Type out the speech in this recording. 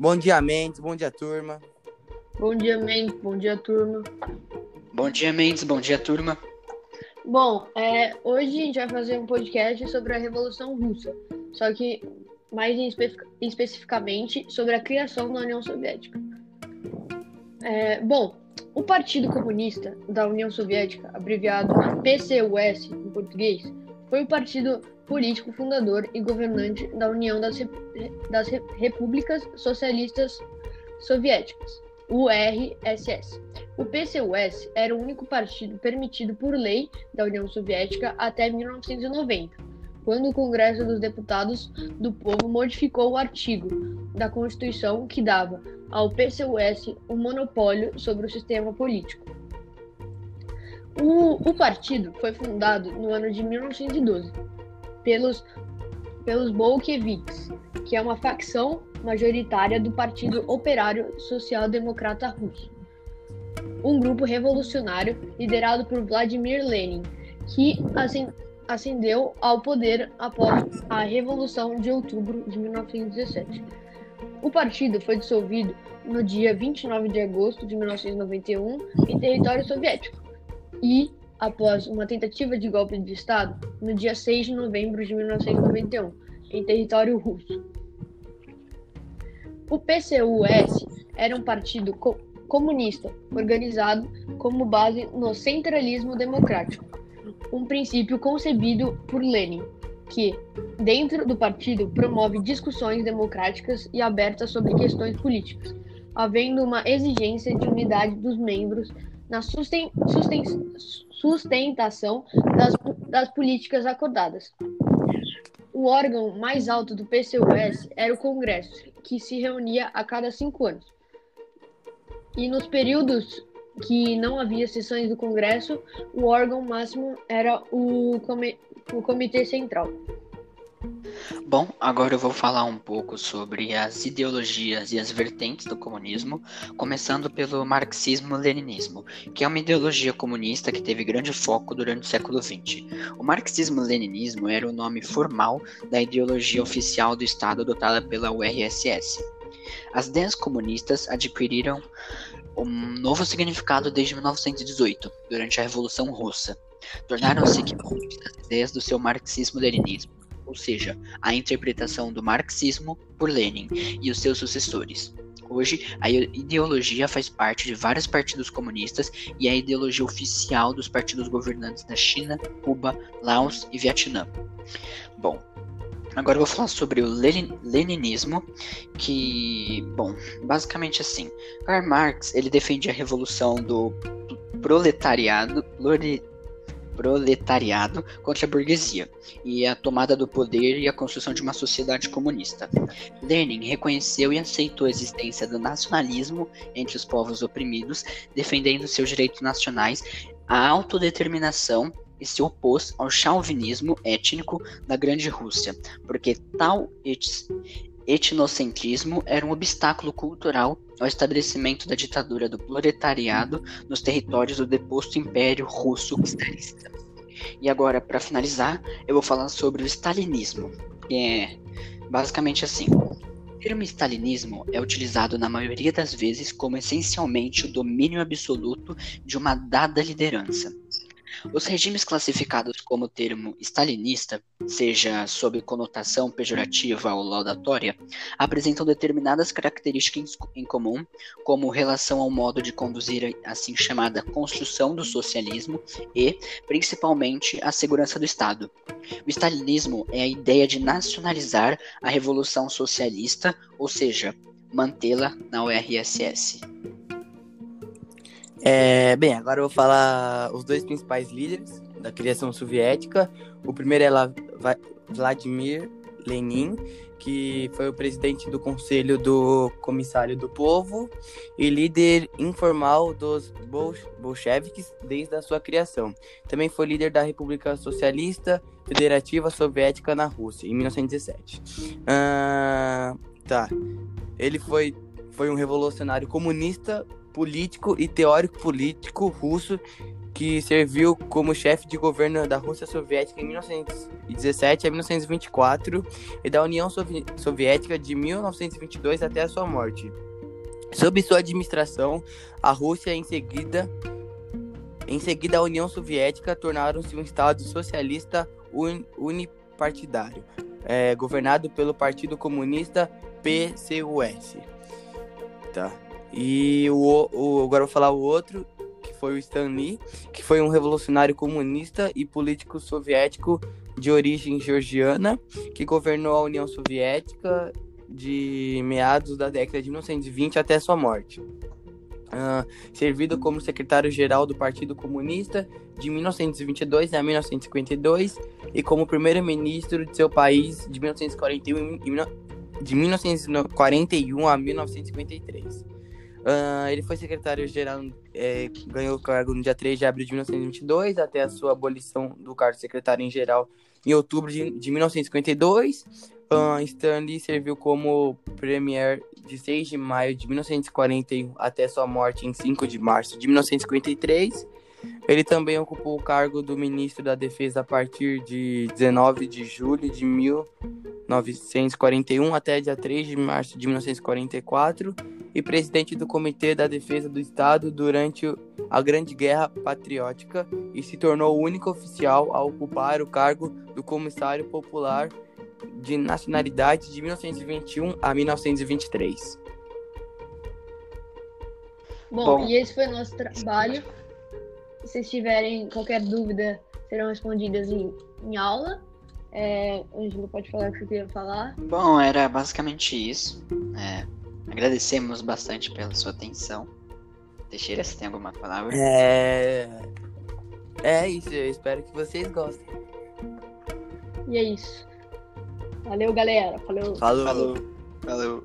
Bom dia, Mendes. Bom dia, turma. Bom dia, Mendes. Bom dia, turma. Bom dia, Mendes. Bom dia, turma. Bom, é, hoje a gente vai fazer um podcast sobre a Revolução Russa, só que mais especific especificamente sobre a criação da União Soviética. É, bom, o Partido Comunista da União Soviética, abreviado PCUS em português, foi o partido político fundador e governante da União das, das Repúblicas Socialistas Soviéticas, URSS. O PCUS era o único partido permitido por lei da União Soviética até 1990, quando o Congresso dos Deputados do Povo modificou o artigo da Constituição que dava ao PCUS o monopólio sobre o sistema político. O, o partido foi fundado no ano de 1912 pelos, pelos bolcheviques, que é uma facção majoritária do Partido Operário Social Democrata Russo. Um grupo revolucionário liderado por Vladimir Lenin, que ascendeu ao poder após a Revolução de Outubro de 1917. O partido foi dissolvido no dia 29 de agosto de 1991 em território soviético e após uma tentativa de golpe de Estado no dia 6 de novembro de 1991, em território russo. O PCUS era um partido co comunista organizado como base no centralismo democrático, um princípio concebido por Lenin, que, dentro do partido, promove discussões democráticas e abertas sobre questões políticas, havendo uma exigência de unidade dos membros na susten susten sustentação das, das políticas acordadas. O órgão mais alto do PCUS era o Congresso, que se reunia a cada cinco anos. E nos períodos que não havia sessões do Congresso, o órgão máximo era o, o Comitê Central. Bom, agora eu vou falar um pouco sobre as ideologias e as vertentes do comunismo, começando pelo marxismo-leninismo, que é uma ideologia comunista que teve grande foco durante o século XX. O marxismo-leninismo era o nome formal da ideologia oficial do Estado adotada pela URSS. As ideias comunistas adquiriram um novo significado desde 1918, durante a Revolução Russa. Tornaram-se ideias do seu marxismo-leninismo ou seja, a interpretação do marxismo por Lenin e os seus sucessores. Hoje, a ideologia faz parte de vários partidos comunistas e é a ideologia oficial dos partidos governantes da China, Cuba, Laos e Vietnã. Bom, agora eu vou falar sobre o Lenin, leninismo, que, bom, basicamente assim, Karl Marx ele defende a revolução do proletariado, proletariado contra a burguesia e a tomada do poder e a construção de uma sociedade comunista. Lenin reconheceu e aceitou a existência do nacionalismo entre os povos oprimidos, defendendo seus direitos nacionais, a autodeterminação e se opôs ao chauvinismo étnico da Grande Rússia, porque tal etnocentrismo era um obstáculo cultural ao estabelecimento da ditadura do proletariado nos territórios do deposto Império Russo Czarista. E agora, para finalizar, eu vou falar sobre o stalinismo, que é basicamente assim. O termo stalinismo é utilizado na maioria das vezes como essencialmente o domínio absoluto de uma dada liderança. Os regimes classificados como termo stalinista, seja sob conotação pejorativa ou laudatória, apresentam determinadas características em comum, como relação ao modo de conduzir a assim chamada construção do socialismo e, principalmente, a segurança do Estado. O stalinismo é a ideia de nacionalizar a revolução socialista, ou seja, mantê-la na URSS. É, bem, agora eu vou falar os dois principais líderes da criação soviética. O primeiro é Vladimir Lenin, que foi o presidente do Conselho do Comissário do Povo e líder informal dos bolcheviques desde a sua criação. Também foi líder da República Socialista Federativa Soviética na Rússia, em 1917. Ah, tá. Ele foi, foi um revolucionário comunista político e teórico político russo que serviu como chefe de governo da Rússia Soviética em 1917 a 1924 e da União Sovi Soviética de 1922 até a sua morte. Sob sua administração, a Rússia em seguida em seguida a União Soviética tornaram-se um estado socialista un unipartidário, é, governado pelo Partido Comunista PCUS. Tá. E o, o, agora vou falar o outro, que foi o Stan Lee, que foi um revolucionário comunista e político soviético de origem georgiana, que governou a União Soviética de meados da década de 1920 até sua morte. Uh, servido como secretário-geral do Partido Comunista de 1922 a 1952 e como primeiro-ministro de seu país de 1941, de 1941 a 1953. Uh, ele foi secretário-geral, é, ganhou o cargo no dia 3 de abril de 1922, até a sua abolição do cargo de secretário-geral em outubro de, de 1952. Uh, Stanley serviu como premier de 6 de maio de 1941 até sua morte em 5 de março de 1953. Ele também ocupou o cargo do ministro da Defesa a partir de 19 de julho de 1941 até dia 3 de março de 1944 e presidente do Comitê da Defesa do Estado durante a Grande Guerra Patriótica e se tornou o único oficial a ocupar o cargo do Comissário Popular de Nacionalidade de 1921 a 1923. Bom, Bom, e esse foi o nosso trabalho. Se vocês tiverem qualquer dúvida, serão respondidas em, em aula. É, Ângelo, pode falar o que você queria falar? Bom, era basicamente isso. É, agradecemos bastante pela sua atenção. Teixeira, você tem alguma palavra? É. É isso, eu espero que vocês gostem. E é isso. Valeu, galera. Falou. Falou. Falou. Valeu.